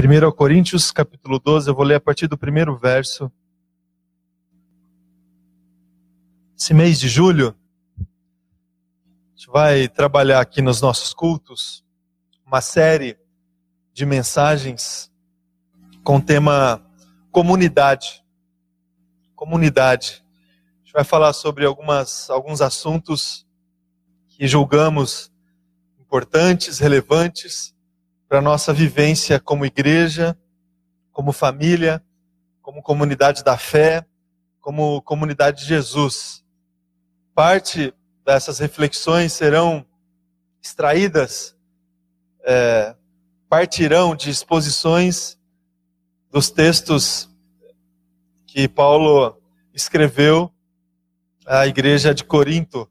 1 Coríntios, capítulo 12, eu vou ler a partir do primeiro verso. Esse mês de julho, a gente vai trabalhar aqui nos nossos cultos uma série de mensagens com o tema comunidade. Comunidade. A gente vai falar sobre algumas, alguns assuntos que julgamos importantes, relevantes para a nossa vivência como igreja, como família, como comunidade da fé, como comunidade de Jesus. Parte dessas reflexões serão extraídas, é, partirão de exposições dos textos que Paulo escreveu à igreja de Corinto,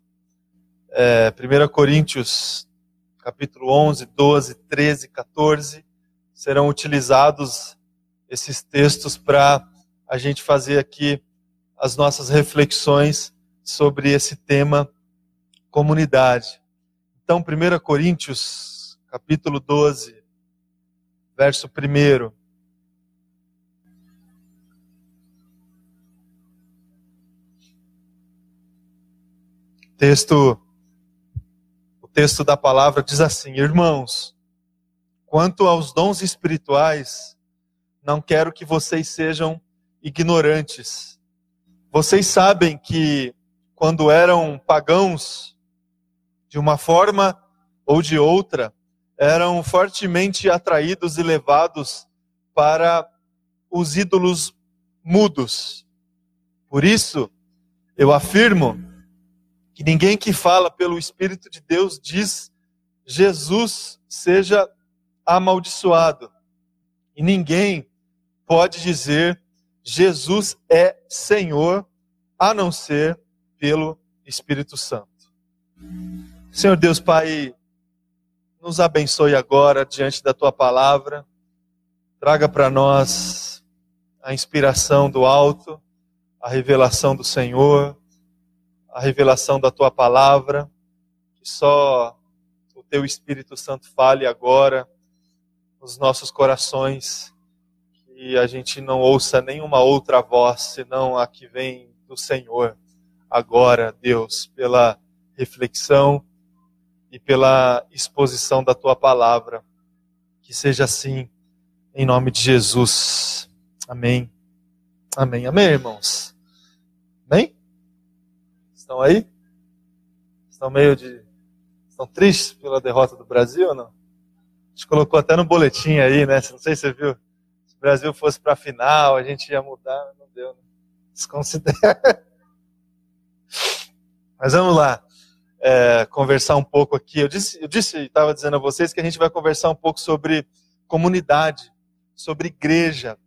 é, 1 Coríntios capítulo 11, 12, 13, 14, serão utilizados esses textos para a gente fazer aqui as nossas reflexões sobre esse tema comunidade. Então, 1 Coríntios, capítulo 12, verso 1. Texto texto da palavra diz assim: Irmãos, quanto aos dons espirituais, não quero que vocês sejam ignorantes. Vocês sabem que quando eram pagãos, de uma forma ou de outra, eram fortemente atraídos e levados para os ídolos mudos. Por isso, eu afirmo que ninguém que fala pelo Espírito de Deus diz Jesus seja amaldiçoado. E ninguém pode dizer Jesus é Senhor a não ser pelo Espírito Santo. Senhor Deus Pai, nos abençoe agora diante da tua palavra. Traga para nós a inspiração do alto, a revelação do Senhor a revelação da tua palavra, que só o teu Espírito Santo fale agora nos nossos corações, que a gente não ouça nenhuma outra voz senão a que vem do Senhor. Agora, Deus, pela reflexão e pela exposição da tua palavra. Que seja assim, em nome de Jesus. Amém. Amém. Amém, irmãos. Estão aí? Estão meio de. Estão tristes pela derrota do Brasil ou não? A gente colocou até no boletim aí, né? Não sei se você viu. Se o Brasil fosse para a final, a gente ia mudar. Não deu, né? Desconsidera. Mas vamos lá. É, conversar um pouco aqui. Eu disse, eu disse, estava dizendo a vocês que a gente vai conversar um pouco sobre comunidade, sobre igreja,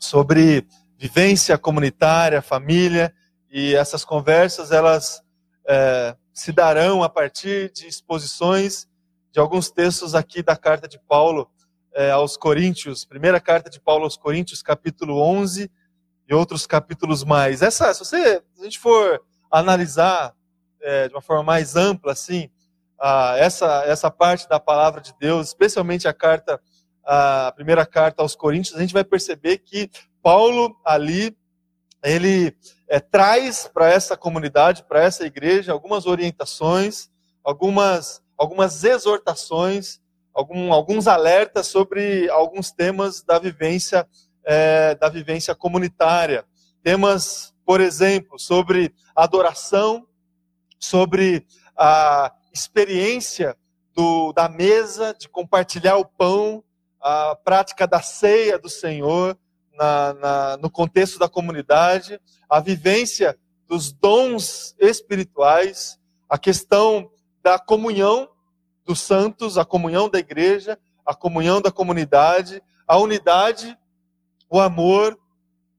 sobre vivência comunitária, família e essas conversas elas é, se darão a partir de exposições de alguns textos aqui da carta de Paulo é, aos Coríntios, primeira carta de Paulo aos Coríntios, capítulo 11 e outros capítulos mais. Essa, se você, se a gente for analisar é, de uma forma mais ampla, assim, a, essa essa parte da palavra de Deus, especialmente a carta, a primeira carta aos Coríntios, a gente vai perceber que Paulo ali ele é, traz para essa comunidade, para essa igreja, algumas orientações, algumas, algumas exortações, algum, alguns alertas sobre alguns temas da vivência, é, da vivência comunitária. Temas, por exemplo, sobre adoração, sobre a experiência do, da mesa, de compartilhar o pão, a prática da ceia do Senhor, na, na, no contexto da comunidade, a vivência dos dons espirituais, a questão da comunhão dos santos, a comunhão da igreja, a comunhão da comunidade, a unidade, o amor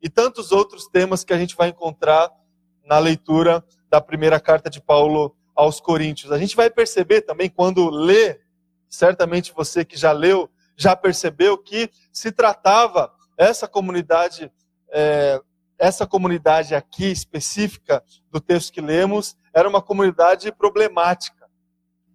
e tantos outros temas que a gente vai encontrar na leitura da primeira carta de Paulo aos Coríntios. A gente vai perceber também quando lê, certamente você que já leu, já percebeu que se tratava essa comunidade, é, essa comunidade aqui específica do texto que lemos, era uma comunidade problemática.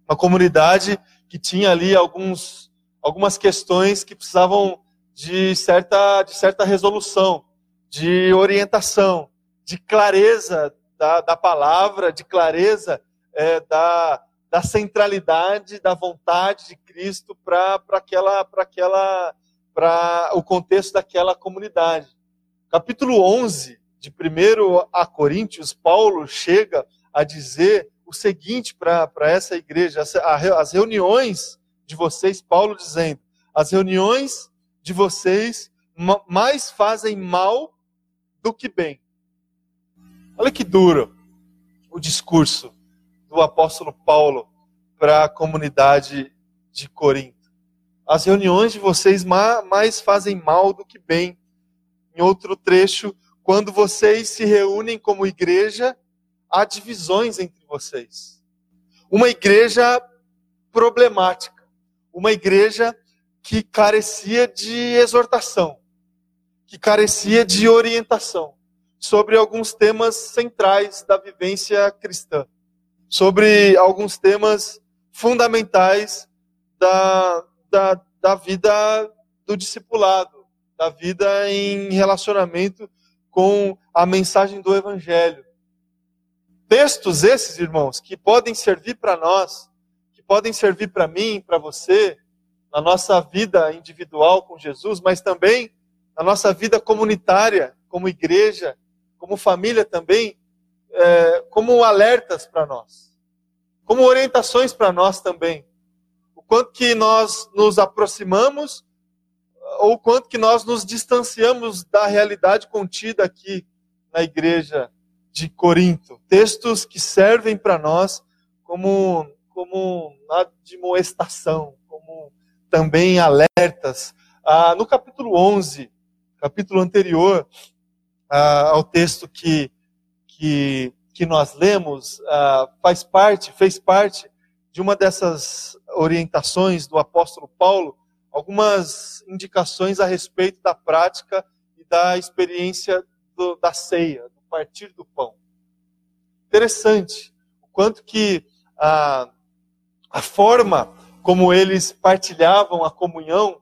Uma comunidade que tinha ali alguns, algumas questões que precisavam de certa, de certa resolução, de orientação, de clareza da, da palavra, de clareza é, da, da centralidade da vontade de Cristo para aquela, aquela, para o contexto daquela comunidade. Capítulo 11 de 1 a Coríntios, Paulo chega a dizer o seguinte para essa igreja, as reuniões de vocês, Paulo dizendo, as reuniões de vocês mais fazem mal do que bem. Olha que duro o discurso do apóstolo Paulo para a comunidade de Corinto. As reuniões de vocês mais fazem mal do que bem. Em outro trecho, quando vocês se reúnem como igreja, há divisões entre vocês. Uma igreja problemática, uma igreja que carecia de exortação, que carecia de orientação sobre alguns temas centrais da vivência cristã, sobre alguns temas fundamentais da, da, da vida do discipulado, da vida em relacionamento com a mensagem do Evangelho. Textos esses, irmãos, que podem servir para nós, que podem servir para mim, para você, na nossa vida individual com Jesus, mas também na nossa vida comunitária, como igreja, como família também, é, como alertas para nós, como orientações para nós também. O quanto que nós nos aproximamos ou o quanto que nós nos distanciamos da realidade contida aqui na igreja de Corinto. Textos que servem para nós como, como admoestação, como também alertas. Ah, no capítulo 11, capítulo anterior, ah, ao texto que, que, que nós lemos, ah, faz parte, fez parte de uma dessas orientações do apóstolo Paulo, algumas indicações a respeito da prática e da experiência do, da ceia, do partir do pão. Interessante o quanto que a, a forma como eles partilhavam a comunhão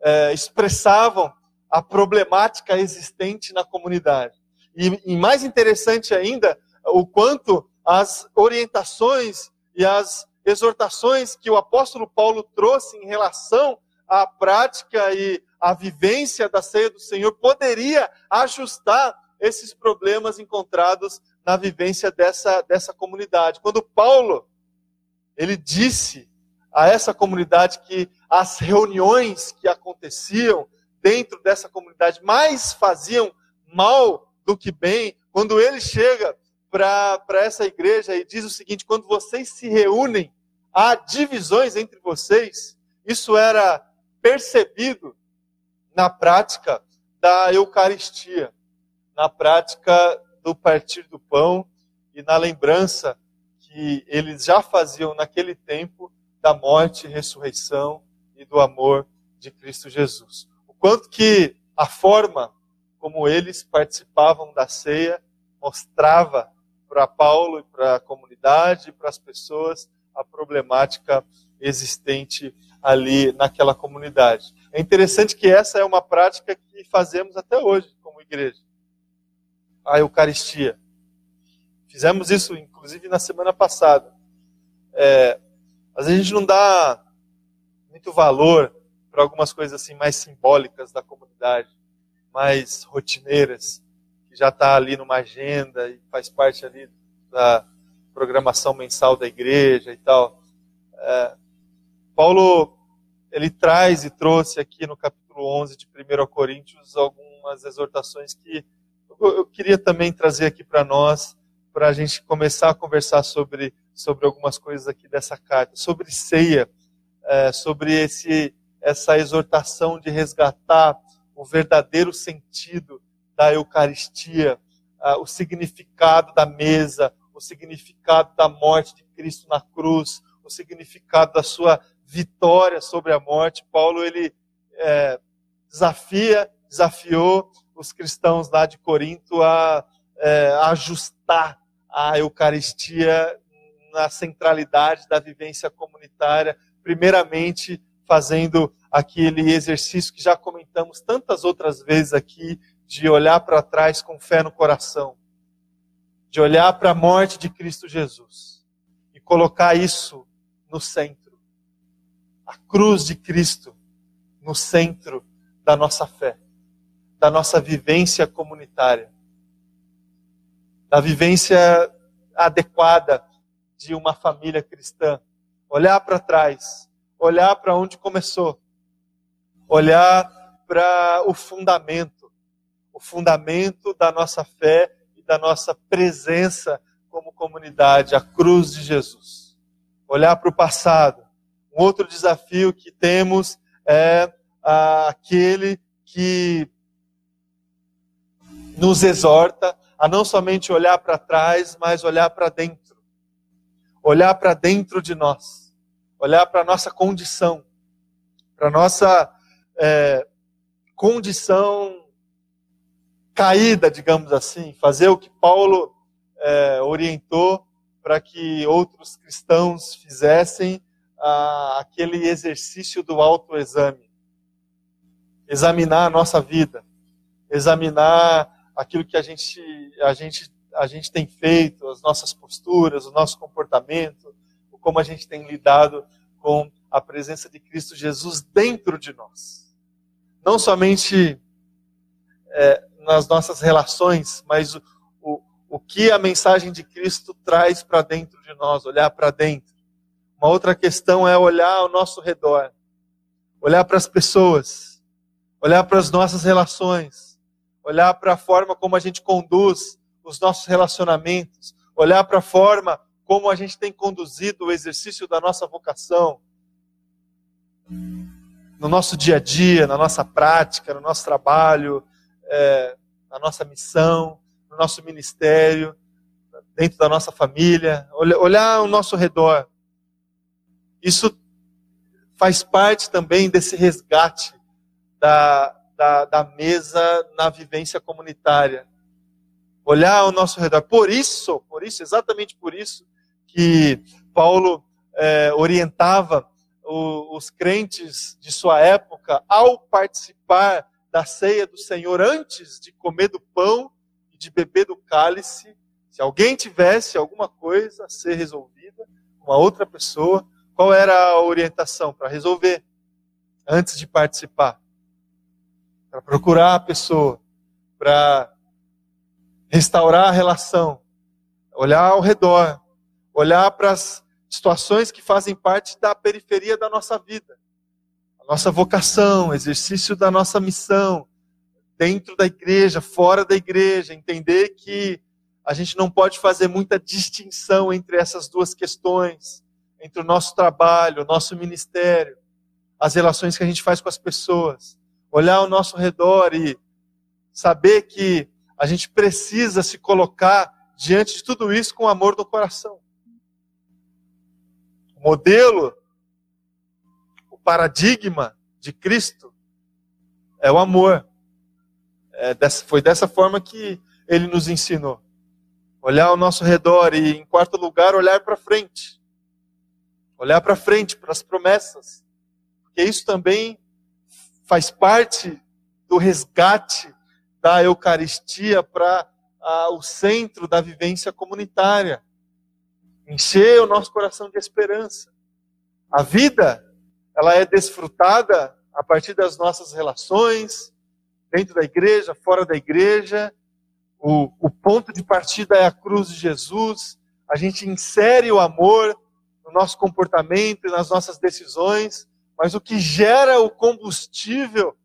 é, expressavam a problemática existente na comunidade. E, e mais interessante ainda, o quanto as orientações e as exortações que o apóstolo Paulo trouxe em relação à prática e à vivência da ceia do Senhor poderia ajustar esses problemas encontrados na vivência dessa, dessa comunidade. Quando Paulo ele disse a essa comunidade que as reuniões que aconteciam dentro dessa comunidade mais faziam mal do que bem. Quando ele chega para essa igreja e diz o seguinte: quando vocês se reúnem, há divisões entre vocês. Isso era percebido na prática da Eucaristia, na prática do partir do pão e na lembrança que eles já faziam naquele tempo da morte, ressurreição e do amor de Cristo Jesus quanto que a forma como eles participavam da ceia mostrava para Paulo e para a comunidade, para as pessoas, a problemática existente ali naquela comunidade. É interessante que essa é uma prática que fazemos até hoje como igreja. A Eucaristia. Fizemos isso, inclusive, na semana passada. É, às vezes a gente não dá muito valor para algumas coisas assim mais simbólicas da comunidade, mais rotineiras, que já está ali numa agenda e faz parte ali da programação mensal da igreja e tal. É, Paulo ele traz e trouxe aqui no capítulo 11 de 1 Coríntios algumas exortações que eu queria também trazer aqui para nós, para a gente começar a conversar sobre, sobre algumas coisas aqui dessa carta, sobre ceia, é, sobre esse essa exortação de resgatar o verdadeiro sentido da Eucaristia, o significado da mesa, o significado da morte de Cristo na cruz, o significado da sua vitória sobre a morte. Paulo ele é, desafia, desafiou os cristãos lá de Corinto a, é, a ajustar a Eucaristia na centralidade da vivência comunitária, primeiramente fazendo aquele exercício que já comentamos comentamos tantas outras vezes aqui, de olhar para trás com fé no coração, de olhar para a morte de Cristo Jesus e colocar isso no centro. A cruz de Cristo no centro da nossa fé, da nossa vivência comunitária, da vivência adequada de uma família cristã. Olhar para trás, olhar para onde começou, olhar para o fundamento, o fundamento da nossa fé da nossa presença como comunidade, a cruz de Jesus. Olhar para o passado. Um outro desafio que temos é aquele que nos exorta a não somente olhar para trás, mas olhar para dentro. Olhar para dentro de nós. Olhar para a nossa condição. Para a nossa é, condição caída, digamos assim. Fazer o que Paulo é, orientou para que outros cristãos fizessem aquele exercício do autoexame. Examinar a nossa vida. Examinar aquilo que a gente, a gente, a gente tem feito, as nossas posturas, o nosso comportamento, como a gente tem lidado com a presença de Cristo Jesus dentro de nós. Não somente é, nas nossas relações, mas o, o, o que a mensagem de Cristo traz para dentro de nós, olhar para dentro. Uma outra questão é olhar ao nosso redor, olhar para as pessoas, olhar para as nossas relações, olhar para a forma como a gente conduz os nossos relacionamentos, olhar para a forma como a gente tem conduzido o exercício da nossa vocação, no nosso dia a dia, na nossa prática, no nosso trabalho, é, na nossa missão, no nosso ministério, dentro da nossa família, olhar ao nosso redor. Isso faz parte também desse resgate da, da, da mesa na vivência comunitária. Olhar ao nosso redor. Por isso, por isso, exatamente por isso, que Paulo é, orientava o, os crentes de sua época ao participar da ceia do Senhor antes de comer do pão e de beber do cálice. Se alguém tivesse alguma coisa a ser resolvida uma outra pessoa, qual era a orientação para resolver antes de participar? para procurar a pessoa, para restaurar a relação, olhar ao redor, olhar para as situações que fazem parte da periferia da nossa vida. A nossa vocação, exercício da nossa missão, dentro da igreja, fora da igreja, entender que a gente não pode fazer muita distinção entre essas duas questões, entre o nosso trabalho, o nosso ministério, as relações que a gente faz com as pessoas olhar ao nosso redor e saber que a gente precisa se colocar diante de tudo isso com amor no coração. O modelo, paradigma de Cristo é o amor. É dessa, foi dessa forma que ele nos ensinou. Olhar ao nosso redor e, em quarto lugar, olhar para frente. Olhar para frente, para as promessas. Porque isso também faz parte do resgate da Eucaristia para o centro da vivência comunitária. Encher o nosso coração de esperança. A vida, ela é desfrutada a partir das nossas relações, dentro da igreja, fora da igreja. O, o ponto de partida é a cruz de Jesus. A gente insere o amor no nosso comportamento e nas nossas decisões mas o que gera o combustível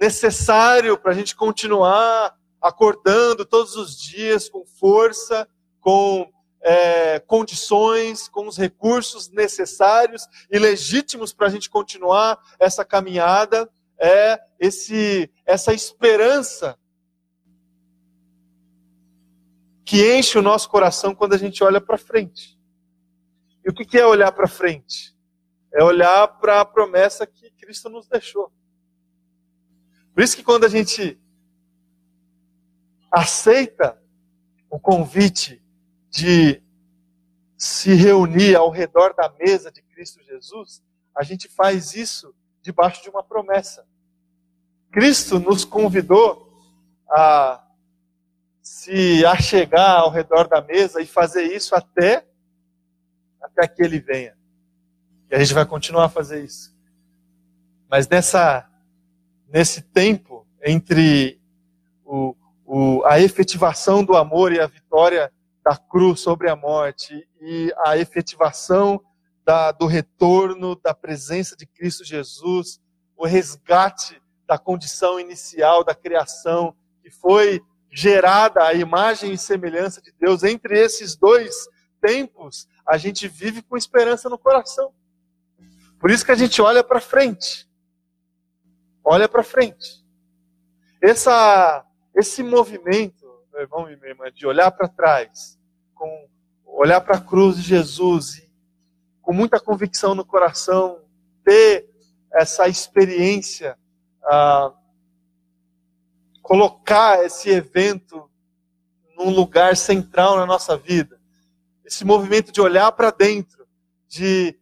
necessário para a gente continuar acordando todos os dias com força, com é, condições, com os recursos necessários e legítimos para a gente continuar essa caminhada, é esse, essa esperança que enche o nosso coração quando a gente olha para frente. E o que é olhar para frente? é olhar para a promessa que Cristo nos deixou. Por isso que quando a gente aceita o convite de se reunir ao redor da mesa de Cristo Jesus, a gente faz isso debaixo de uma promessa. Cristo nos convidou a se achegar ao redor da mesa e fazer isso até até que ele venha. E a gente vai continuar a fazer isso. Mas nessa nesse tempo entre o, o, a efetivação do amor e a vitória da cruz sobre a morte e a efetivação da, do retorno da presença de Cristo Jesus, o resgate da condição inicial da criação que foi gerada a imagem e semelhança de Deus. Entre esses dois tempos, a gente vive com esperança no coração. Por isso que a gente olha para frente. Olha para frente. Essa, esse movimento, meu irmão e minha irmã, de olhar para trás, com olhar para a cruz de Jesus e com muita convicção no coração, ter essa experiência, ah, colocar esse evento num lugar central na nossa vida. Esse movimento de olhar para dentro, de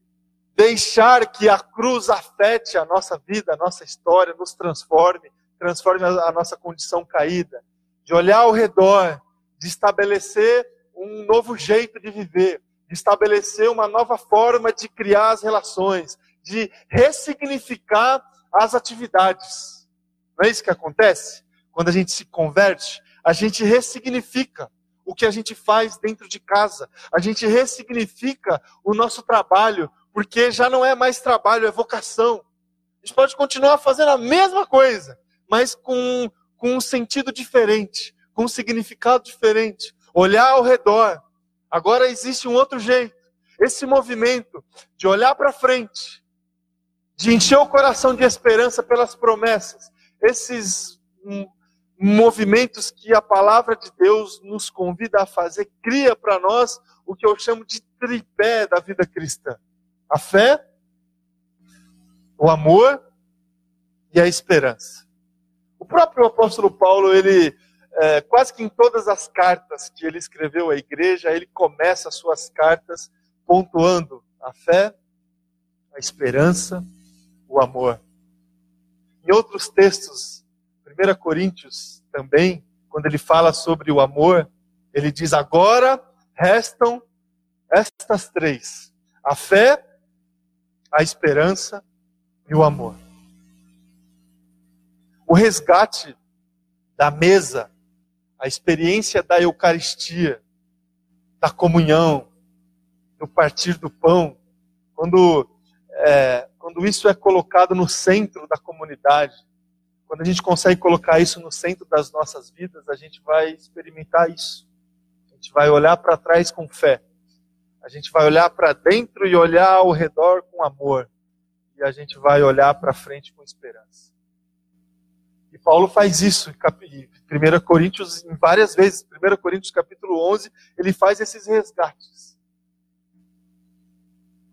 deixar que a cruz afete a nossa vida, a nossa história, nos transforme, transforme a nossa condição caída, de olhar ao redor, de estabelecer um novo jeito de viver, de estabelecer uma nova forma de criar as relações, de ressignificar as atividades. Não é isso que acontece? Quando a gente se converte, a gente ressignifica o que a gente faz dentro de casa, a gente ressignifica o nosso trabalho, porque já não é mais trabalho, é vocação. A gente pode continuar fazendo a mesma coisa, mas com, com um sentido diferente, com um significado diferente olhar ao redor. Agora existe um outro jeito. Esse movimento de olhar para frente, de encher o coração de esperança pelas promessas, esses movimentos que a palavra de Deus nos convida a fazer, cria para nós o que eu chamo de tripé da vida cristã: a fé, o amor e a esperança. O próprio apóstolo Paulo, ele é, quase que em todas as cartas que ele escreveu à igreja, ele começa as suas cartas pontuando a fé, a esperança, o amor. Em outros textos, 1 Coríntios também, quando ele fala sobre o amor, ele diz: agora restam estas três: a fé, a esperança e o amor. O resgate da mesa a experiência da Eucaristia, da comunhão, do partir do pão, quando, é, quando isso é colocado no centro da comunidade, quando a gente consegue colocar isso no centro das nossas vidas, a gente vai experimentar isso. A gente vai olhar para trás com fé. A gente vai olhar para dentro e olhar ao redor com amor. E a gente vai olhar para frente com esperança. E Paulo faz isso em 1 Coríntios em várias vezes. 1 Coríntios capítulo 11, ele faz esses resgates.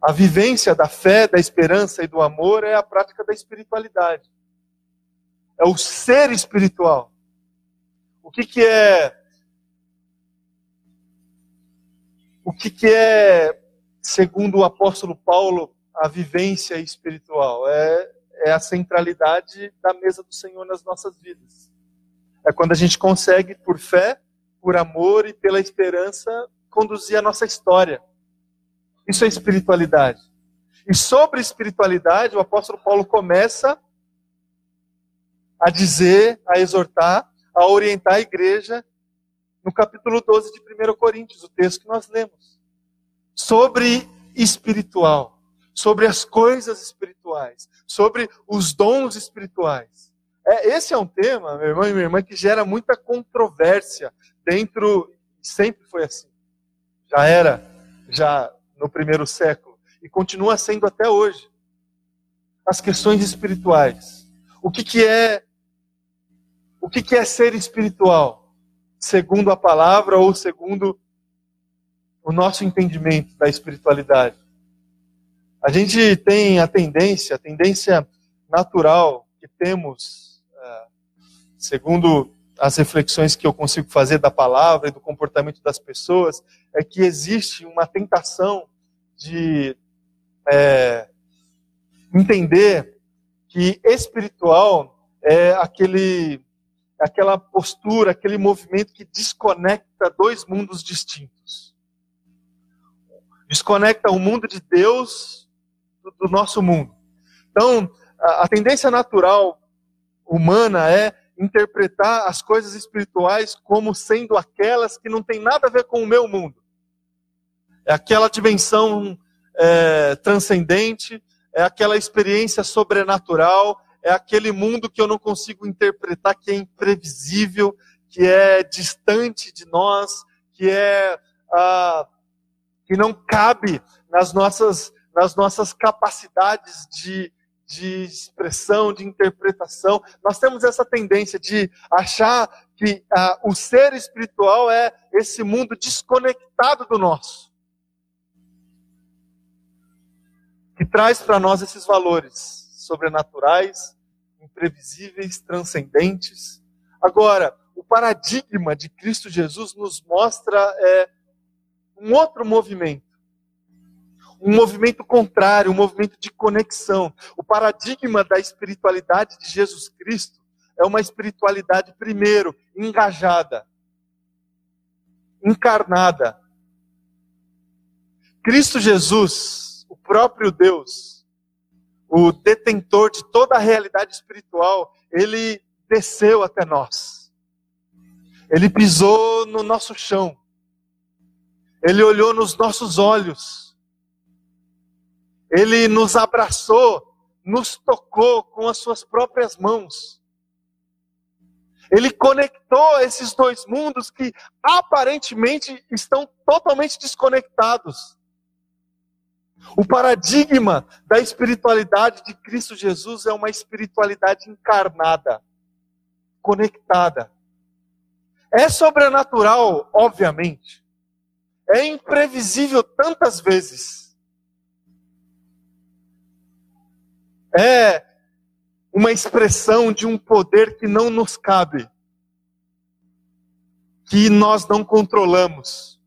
A vivência da fé, da esperança e do amor é a prática da espiritualidade. É o ser espiritual. O que, que é. O que, que é, segundo o apóstolo Paulo, a vivência espiritual? É é a centralidade da mesa do Senhor nas nossas vidas. É quando a gente consegue, por fé, por amor e pela esperança, conduzir a nossa história. Isso é espiritualidade. E sobre espiritualidade, o apóstolo Paulo começa a dizer, a exortar, a orientar a igreja no capítulo 12 de 1 Coríntios, o texto que nós lemos. Sobre espiritual sobre as coisas espirituais, sobre os dons espirituais. É, esse é um tema, meu irmão e minha irmã, que gera muita controvérsia dentro, sempre foi assim. Já era, já no primeiro século, e continua sendo até hoje. As questões espirituais. O que, que é o que, que é ser espiritual? Segundo a palavra ou segundo o nosso entendimento da espiritualidade? A gente tem a tendência, a tendência natural que temos, é, segundo as reflexões que eu consigo fazer da palavra e do comportamento das pessoas, é que existe uma tentação de é, entender que espiritual é aquele, aquela postura, aquele movimento que desconecta dois mundos distintos. Desconecta o mundo de Deus do, nosso mundo. Então, a, tendência natural humana é interpretar as coisas espirituais como sendo aquelas que não têm nada a ver com o meu mundo. É aquela dimensão é, transcendente, é aquela experiência sobrenatural, é aquele mundo que eu não consigo interpretar, que é imprevisível, que é distante de nós, que é ah, que não cabe nas nossas nas nossas capacidades de de expressão, de interpretação. Nós temos essa tendência de achar que ah, o ser espiritual é esse mundo desconectado do nosso. Que traz para nós esses valores sobrenaturais, imprevisíveis, transcendentes. Agora, o paradigma de Cristo Jesus nos mostra é, um outro movimento um movimento contrário, um movimento de conexão. O paradigma da espiritualidade de Jesus Cristo é uma espiritualidade, primeiro, engajada, encarnada. Cristo Jesus, o próprio Deus, o detentor de toda a realidade espiritual, ele desceu até nós. Ele pisou no nosso chão. Ele olhou nos nossos olhos ele nos abraçou, nos tocou com as suas próprias mãos. Ele conectou esses dois mundos que aparentemente estão totalmente desconectados. O paradigma da espiritualidade de Cristo Jesus é uma espiritualidade encarnada, conectada. É sobrenatural, obviamente. É imprevisível tantas vezes é uma expressão de um poder que não nos cabe, que nós não controlamos,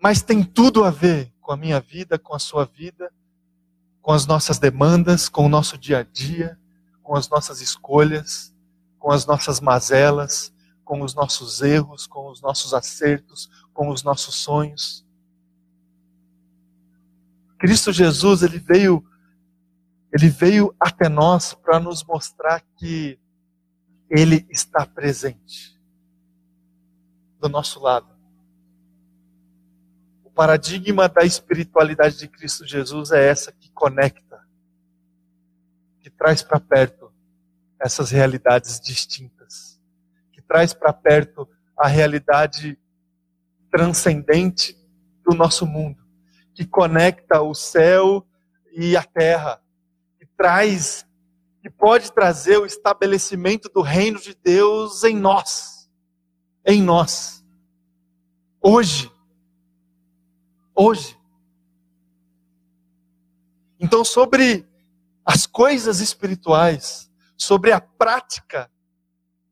mas tem tudo a ver com a minha vida, com a sua vida, com as nossas demandas, com o nosso dia a dia, com as nossas escolhas, com as nossas mazelas, com os nossos erros, com os nossos acertos, com os nossos sonhos. Cristo Jesus, ele veio ele veio até nós para nos mostrar que Ele está presente do nosso lado. O paradigma da espiritualidade de Cristo Jesus é essa que conecta, que traz para perto essas realidades distintas, que traz para perto a realidade transcendente do nosso mundo, que conecta o céu e a terra, traz, que pode trazer o estabelecimento do reino de Deus em nós. Em nós. Hoje. Hoje. Então, sobre as coisas espirituais, sobre a prática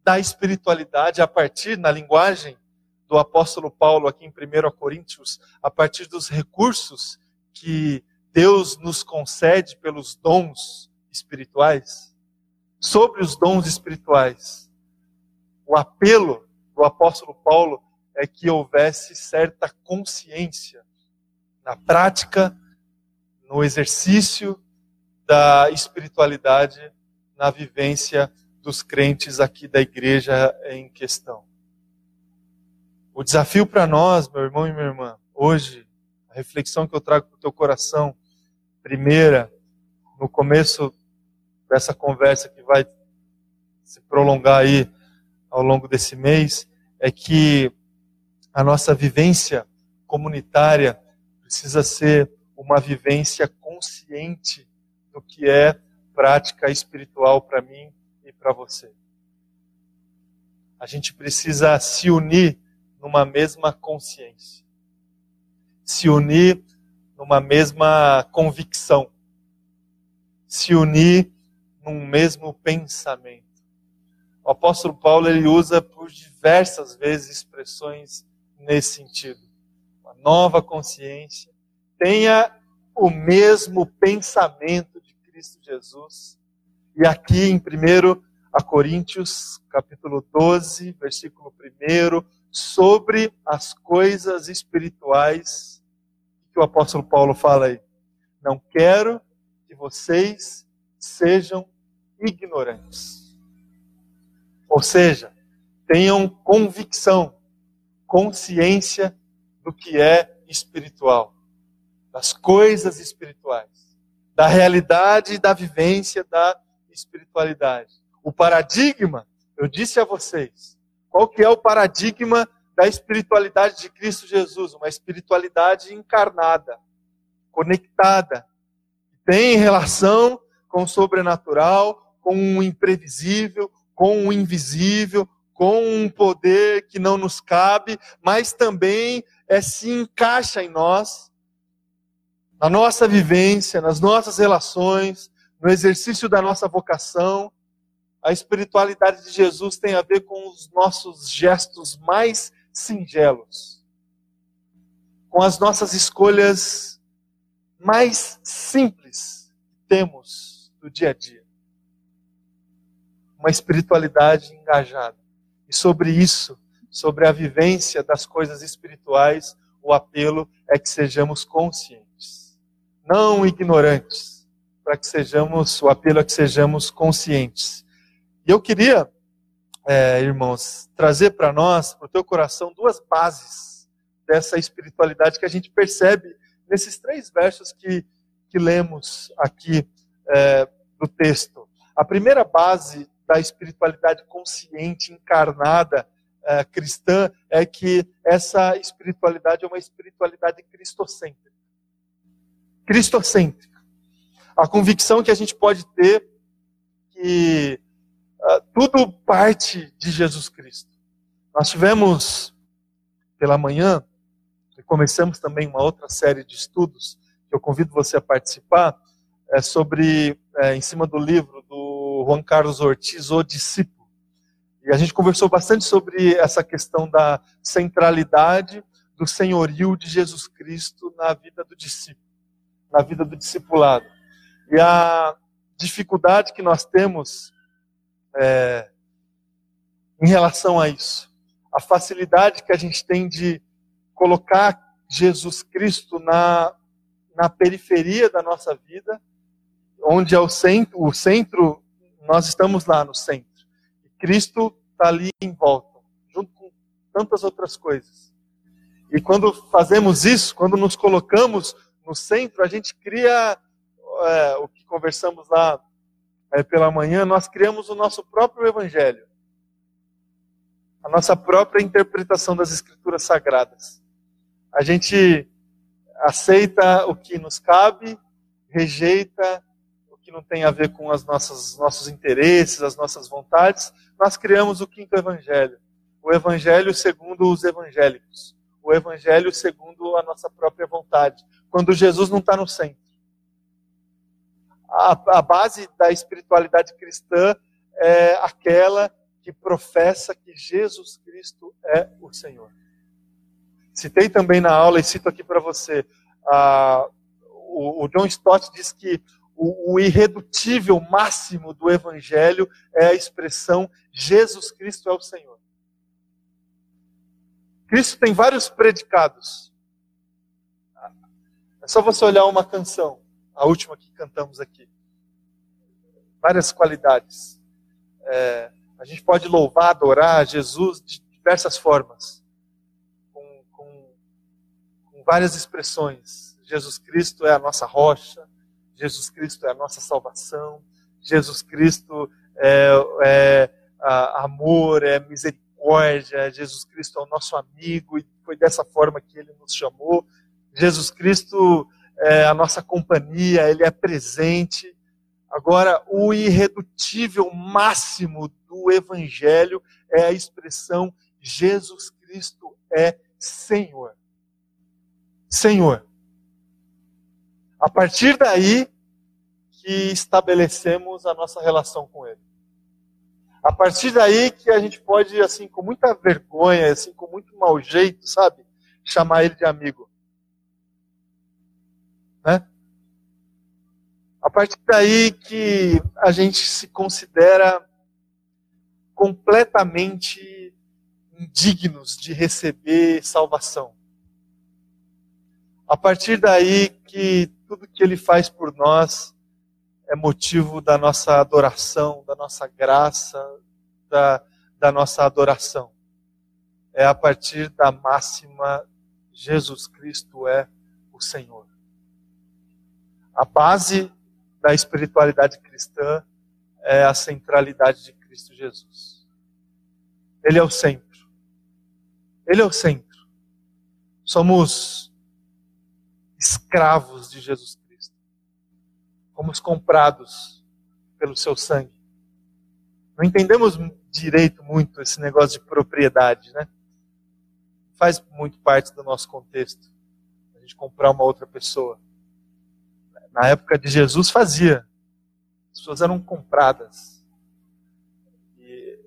da espiritualidade a partir, na linguagem do apóstolo Paulo aqui em 1 Coríntios, a partir dos recursos que Deus nos concede pelos dons espirituais, sobre os dons espirituais. O apelo do apóstolo Paulo é que houvesse certa consciência na prática, no exercício da espiritualidade, na vivência dos crentes aqui da igreja em questão. O desafio para nós, meu irmão e minha irmã, hoje, reflexão que eu trago para o teu coração, primeira, no começo dessa conversa que vai se prolongar aí ao longo desse mês, é que a nossa vivência comunitária precisa ser uma vivência consciente do que é prática espiritual para mim e para você. A gente precisa se unir numa mesma consciência, se unir numa mesma convicção, se unir num mesmo pensamento. O apóstolo Paulo ele usa por diversas vezes expressões nesse sentido. Uma nova consciência, tenha o mesmo pensamento de Cristo Jesus. E aqui, em primeiro, a Coríntios, capítulo 12, versículo 1, sobre as coisas espirituais que o apóstolo Paulo fala aí. Não quero que vocês sejam ignorantes. Ou seja, tenham convicção, consciência do que é espiritual, das coisas espirituais, da realidade e da vivência da espiritualidade. O paradigma, eu disse a vocês, qual que é o paradigma da espiritualidade de Cristo Jesus? Uma espiritualidade encarnada, conectada, tem relação com o sobrenatural, com o imprevisível, com o invisível, com um poder que não nos cabe, mas também é, se encaixa em nós, na nossa vivência, nas nossas relações, no exercício da nossa vocação. A espiritualidade de Jesus tem a ver com os nossos gestos mais singelos, com as nossas escolhas mais simples que temos no dia a dia. Uma espiritualidade engajada. E sobre isso, sobre a vivência das coisas espirituais, o apelo é que sejamos conscientes, não ignorantes, para que sejamos, o apelo é que sejamos conscientes. E eu queria, é, irmãos, trazer para nós, para o teu coração, duas bases dessa espiritualidade que a gente percebe nesses três versos que, que lemos aqui é, do texto. A primeira base da espiritualidade consciente, encarnada, é, cristã, é que essa espiritualidade é uma espiritualidade cristocêntrica. Cristocêntrica. A convicção que a gente pode ter que uh, tudo parte de Jesus Cristo. Nós tivemos pela manhã, e começamos também uma outra série de estudos, que eu convido você a participar, é sobre, é, em cima do livro do Juan Carlos Ortiz, O Discípulo. E a gente conversou bastante sobre essa questão da centralidade do senhorio de Jesus Cristo na vida do discípulo, na vida do discipulado. E a dificuldade que nós temos é, em relação a isso, a facilidade que a gente tem de colocar Jesus Cristo na, na periferia da nossa vida, onde é o centro, o centro nós estamos lá no centro. E Cristo está ali em volta, junto com tantas outras coisas. E quando fazemos isso, quando nos colocamos no centro, a gente cria é, o que conversamos lá é, pela manhã, nós criamos o nosso próprio evangelho. A nossa própria interpretação das escrituras sagradas. A gente aceita o que nos cabe, rejeita que não tem a ver com as nossas nossos interesses, as nossas vontades, nós criamos o quinto evangelho, o evangelho segundo os evangélicos, o evangelho segundo a nossa própria vontade, quando Jesus não está no centro. A, a base da espiritualidade cristã é aquela que professa que Jesus Cristo é o Senhor. Citei também na aula e cito aqui para você. Uh, o, o John Stott diz que o, o irredutível máximo do Evangelho é a expressão Jesus Cristo é o Senhor. Cristo tem vários predicados. É só você olhar uma canção, a última que cantamos aqui. Várias qualidades. É, a gente pode louvar, adorar Jesus de diversas formas, com, com, com várias expressões. Jesus Cristo é a nossa rocha, Jesus Cristo é a nossa salvação, Jesus Cristo é, é amor, é misericórdia, Jesus Cristo é o nosso amigo e foi dessa forma que ele nos chamou. Jesus Cristo é a nossa companhia, ele é presente. Agora, o irredutível máximo do Evangelho é a expressão Jesus Cristo é Senhor. Senhor. A partir daí que estabelecemos a nossa relação com Ele. A partir daí que a gente pode, assim, com muita vergonha, assim, com muito mau jeito, sabe, chamar Ele de amigo. Né? A partir daí que a gente se considera completamente indignos de receber salvação. A partir daí que tudo que ele faz por nós é motivo da nossa adoração, da nossa graça, da, da nossa adoração. É a partir da máxima Jesus Cristo é o Senhor. A base da espiritualidade cristã é a centralidade de Cristo Jesus. Ele é o centro. Ele é o centro. Somos escravos de Jesus Cristo. Fomos comprados pelo seu sangue. Não entendemos direito muito esse negócio de propriedade, né? Faz muito parte do nosso contexto. A gente comprar uma outra pessoa. Na época de Jesus fazia. As pessoas eram compradas. E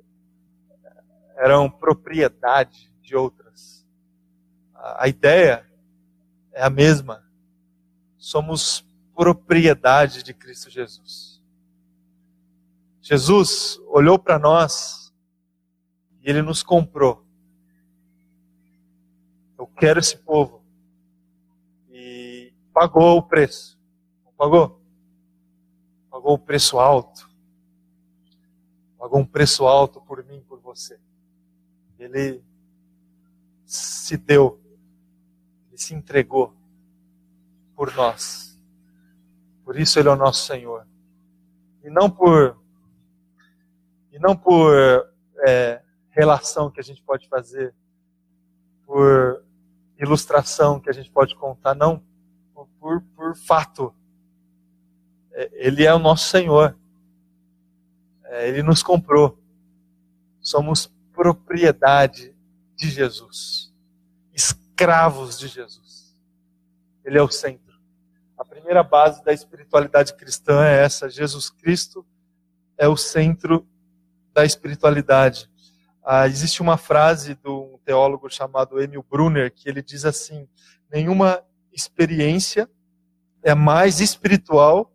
eram propriedade de outras. A ideia é a mesma. Somos propriedade de Cristo Jesus. Jesus olhou para nós e ele nos comprou. Eu quero esse povo. E pagou o preço. Pagou? Pagou o preço alto. Pagou um preço alto por mim, por você. Ele se deu se entregou por nós. Por isso ele é o nosso Senhor. E não por e não por é, relação que a gente pode fazer, por ilustração que a gente pode contar, não, por, por fato. É, ele é o nosso Senhor. É, ele nos comprou. Somos propriedade de Jesus escravos de Jesus. Ele é o centro. A primeira base da espiritualidade cristã é essa: Jesus Cristo é o centro da espiritualidade. Ah, existe uma frase de um teólogo chamado Emil Brunner que ele diz assim: nenhuma experiência é mais espiritual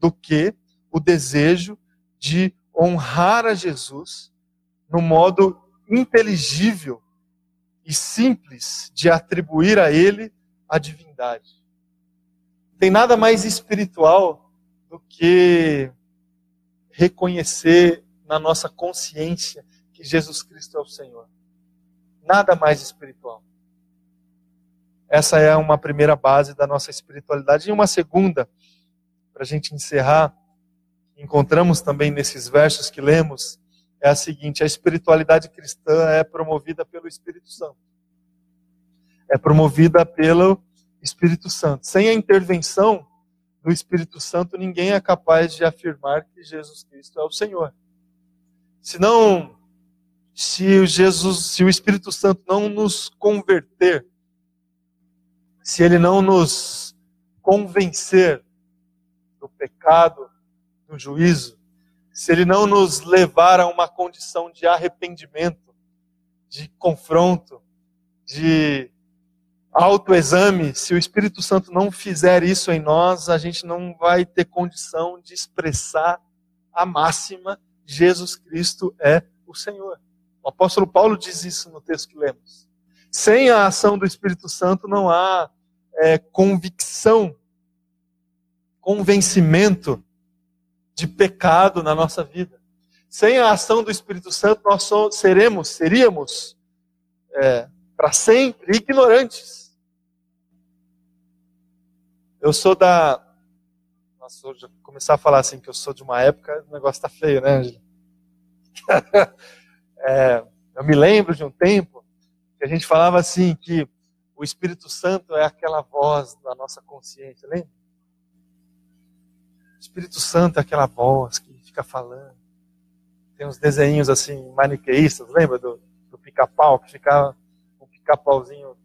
do que o desejo de honrar a Jesus no modo inteligível e simples de atribuir a ele a divindade. Tem nada mais espiritual do que reconhecer na nossa consciência que Jesus Cristo é o Senhor. Nada mais espiritual. Essa é uma primeira base da nossa espiritualidade. E uma segunda, para a gente encerrar, encontramos também nesses versos que lemos, é a seguinte: a espiritualidade cristã é promovida pelo Espírito Santo. É promovida pelo Espírito Santo. Sem a intervenção do Espírito Santo, ninguém é capaz de afirmar que Jesus Cristo é o Senhor. Se não, se o Jesus, se o Espírito Santo não nos converter, se ele não nos convencer do pecado, do juízo, se ele não nos levar a uma condição de arrependimento, de confronto, de autoexame, se o Espírito Santo não fizer isso em nós, a gente não vai ter condição de expressar a máxima: Jesus Cristo é o Senhor. O apóstolo Paulo diz isso no texto que lemos. Sem a ação do Espírito Santo não há é, convicção, convencimento de pecado na nossa vida. Sem a ação do Espírito Santo, nós seremos, seríamos, é, para sempre ignorantes. Eu sou da. Nossa, hoje começar a falar assim que eu sou de uma época, o negócio está feio, né, Angela? é, eu me lembro de um tempo que a gente falava assim que o Espírito Santo é aquela voz da nossa consciência, lembra? O Espírito Santo é aquela voz que fica falando. Tem uns desenhos assim, maniqueístas, lembra do, do pica-pau, que ficava um pica-pauzinho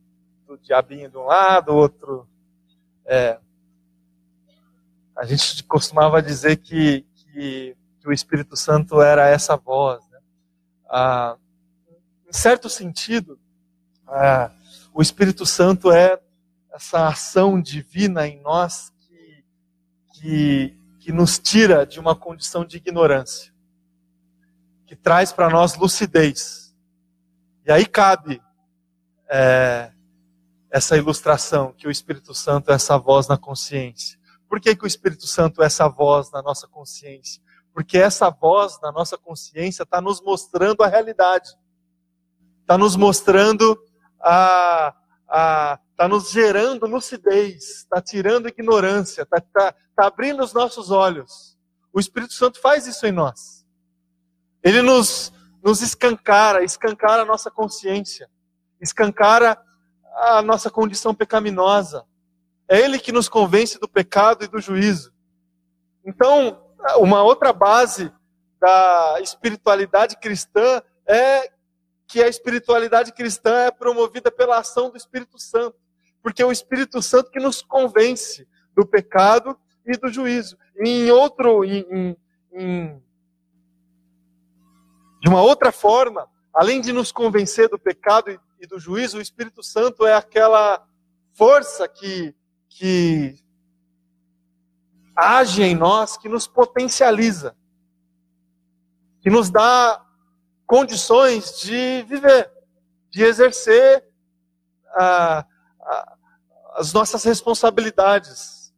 do diabinho de um lado, outro. É, a gente costumava dizer que, que, que, o Espírito Santo era essa voz. Né? Ah, em certo sentido, ah, o Espírito Santo é essa ação divina em nós que, que que nos tira de uma condição de ignorância, que traz para nós lucidez. E aí cabe é, essa ilustração que o Espírito Santo é essa voz na consciência. Por que, que o Espírito Santo é essa voz na nossa consciência? Porque essa voz na nossa consciência está nos mostrando a realidade, está nos mostrando a, está nos gerando lucidez, está tirando ignorância, está tá, tá abrindo os nossos olhos. O Espírito Santo faz isso em nós. Ele nos, nos escancara, escancara a nossa consciência, escancara a nossa condição pecaminosa. É Ele que nos convence do pecado e do juízo. Então, uma outra base da espiritualidade cristã é que a espiritualidade cristã é promovida pela ação do Espírito Santo, porque é o Espírito Santo que nos convence do pecado e do juízo. Em outro, em, em, de uma outra forma, além de nos convencer do pecado e, e do juízo, o Espírito Santo é aquela força que, que age em nós, que nos potencializa, que nos dá condições de viver, de exercer ah, as nossas responsabilidades,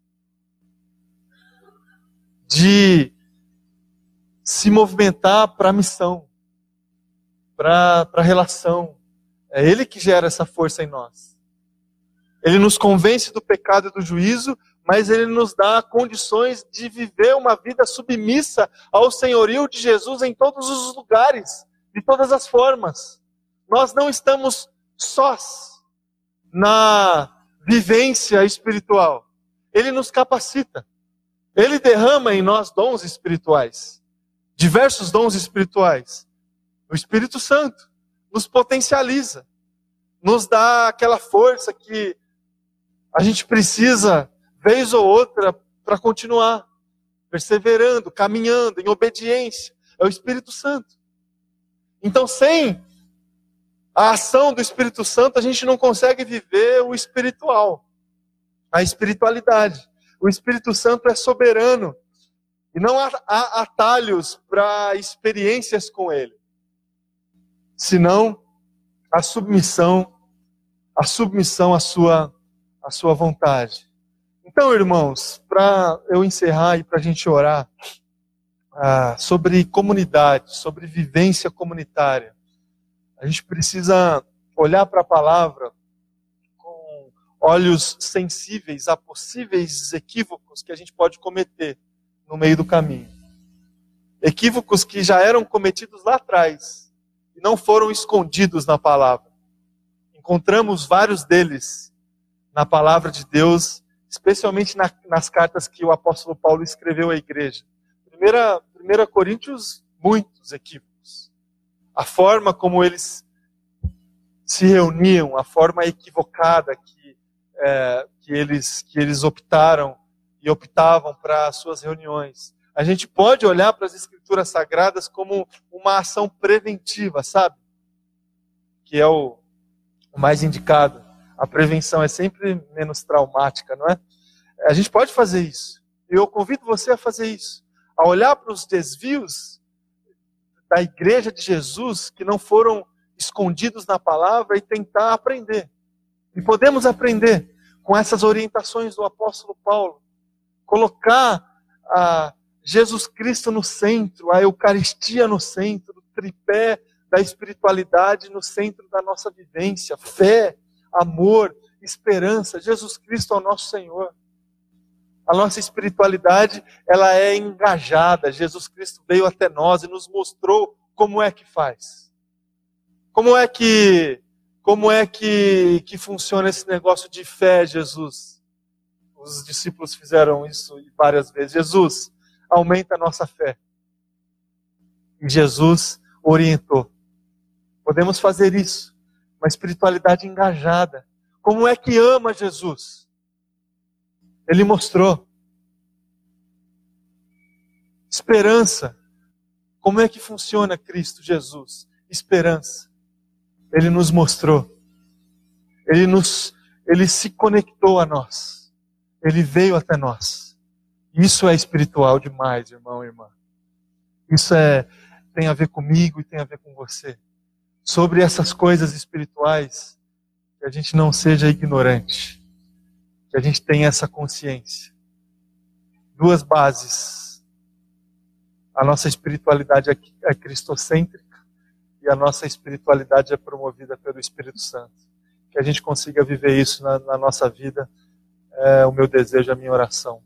de se movimentar para a missão, para a relação. É Ele que gera essa força em nós. Ele nos convence do pecado e do juízo, mas Ele nos dá condições de viver uma vida submissa ao senhorio de Jesus em todos os lugares de todas as formas. Nós não estamos sós na vivência espiritual. Ele nos capacita. Ele derrama em nós dons espirituais, diversos dons espirituais. O Espírito Santo nos potencializa, nos dá aquela força que a gente precisa, vez ou outra, para continuar perseverando, caminhando em obediência. É o Espírito Santo. Então, sem a ação do Espírito Santo, a gente não consegue viver o espiritual, a espiritualidade. O Espírito Santo é soberano e não há, atalhos para experiências com Ele, senão a submissão, a submissão à sua, à sua vontade. Então, irmãos, para eu encerrar e para a gente orar, ah, sobre comunidade, sobre vivência comunitária. A gente precisa olhar para a palavra com olhos sensíveis a possíveis equívocos que a gente pode cometer no meio do caminho. Equívocos que já eram cometidos lá atrás e não foram escondidos na palavra. Encontramos vários deles na palavra de Deus, especialmente na, nas cartas que o apóstolo Paulo escreveu à igreja. Primeira, primeira Coríntios, muitos equívocos. A forma como eles se reuniam, a forma equivocada que, é, que, eles, que eles optaram e optavam para as suas reuniões. A gente pode olhar para as escrituras sagradas como uma ação preventiva, sabe? Que é o, o mais indicado. A prevenção é sempre menos traumática, não é? A gente pode fazer isso. Eu convido você a fazer isso a olhar para os desvios da igreja de Jesus que não foram escondidos na palavra e tentar aprender. E podemos aprender com essas orientações do apóstolo Paulo. Colocar a Jesus Cristo no centro, a Eucaristia no centro, o tripé da espiritualidade no centro da nossa vivência. Fé, amor, esperança. Jesus Cristo é o nosso Senhor. A nossa espiritualidade, ela é engajada. Jesus Cristo veio até nós e nos mostrou como é que faz. Como é que como é que, que funciona esse negócio de fé, Jesus? Os discípulos fizeram isso várias vezes. Jesus, aumenta a nossa fé. E Jesus orientou. Podemos fazer isso. Uma espiritualidade engajada. Como é que ama Jesus? Ele mostrou. Esperança. Como é que funciona Cristo Jesus? Esperança. Ele nos mostrou. Ele nos ele se conectou a nós. Ele veio até nós. Isso é espiritual demais, irmão e irmã. Isso é tem a ver comigo e tem a ver com você. Sobre essas coisas espirituais, que a gente não seja ignorante, que a gente tenha essa consciência. Duas bases. A nossa espiritualidade é, é cristocêntrica e a nossa espiritualidade é promovida pelo Espírito Santo. Que a gente consiga viver isso na, na nossa vida é o meu desejo, a minha oração.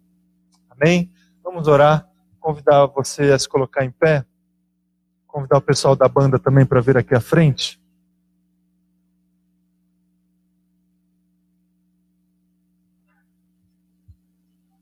Amém? Vamos orar. Convidar você a se colocar em pé. Convidar o pessoal da banda também para vir aqui à frente.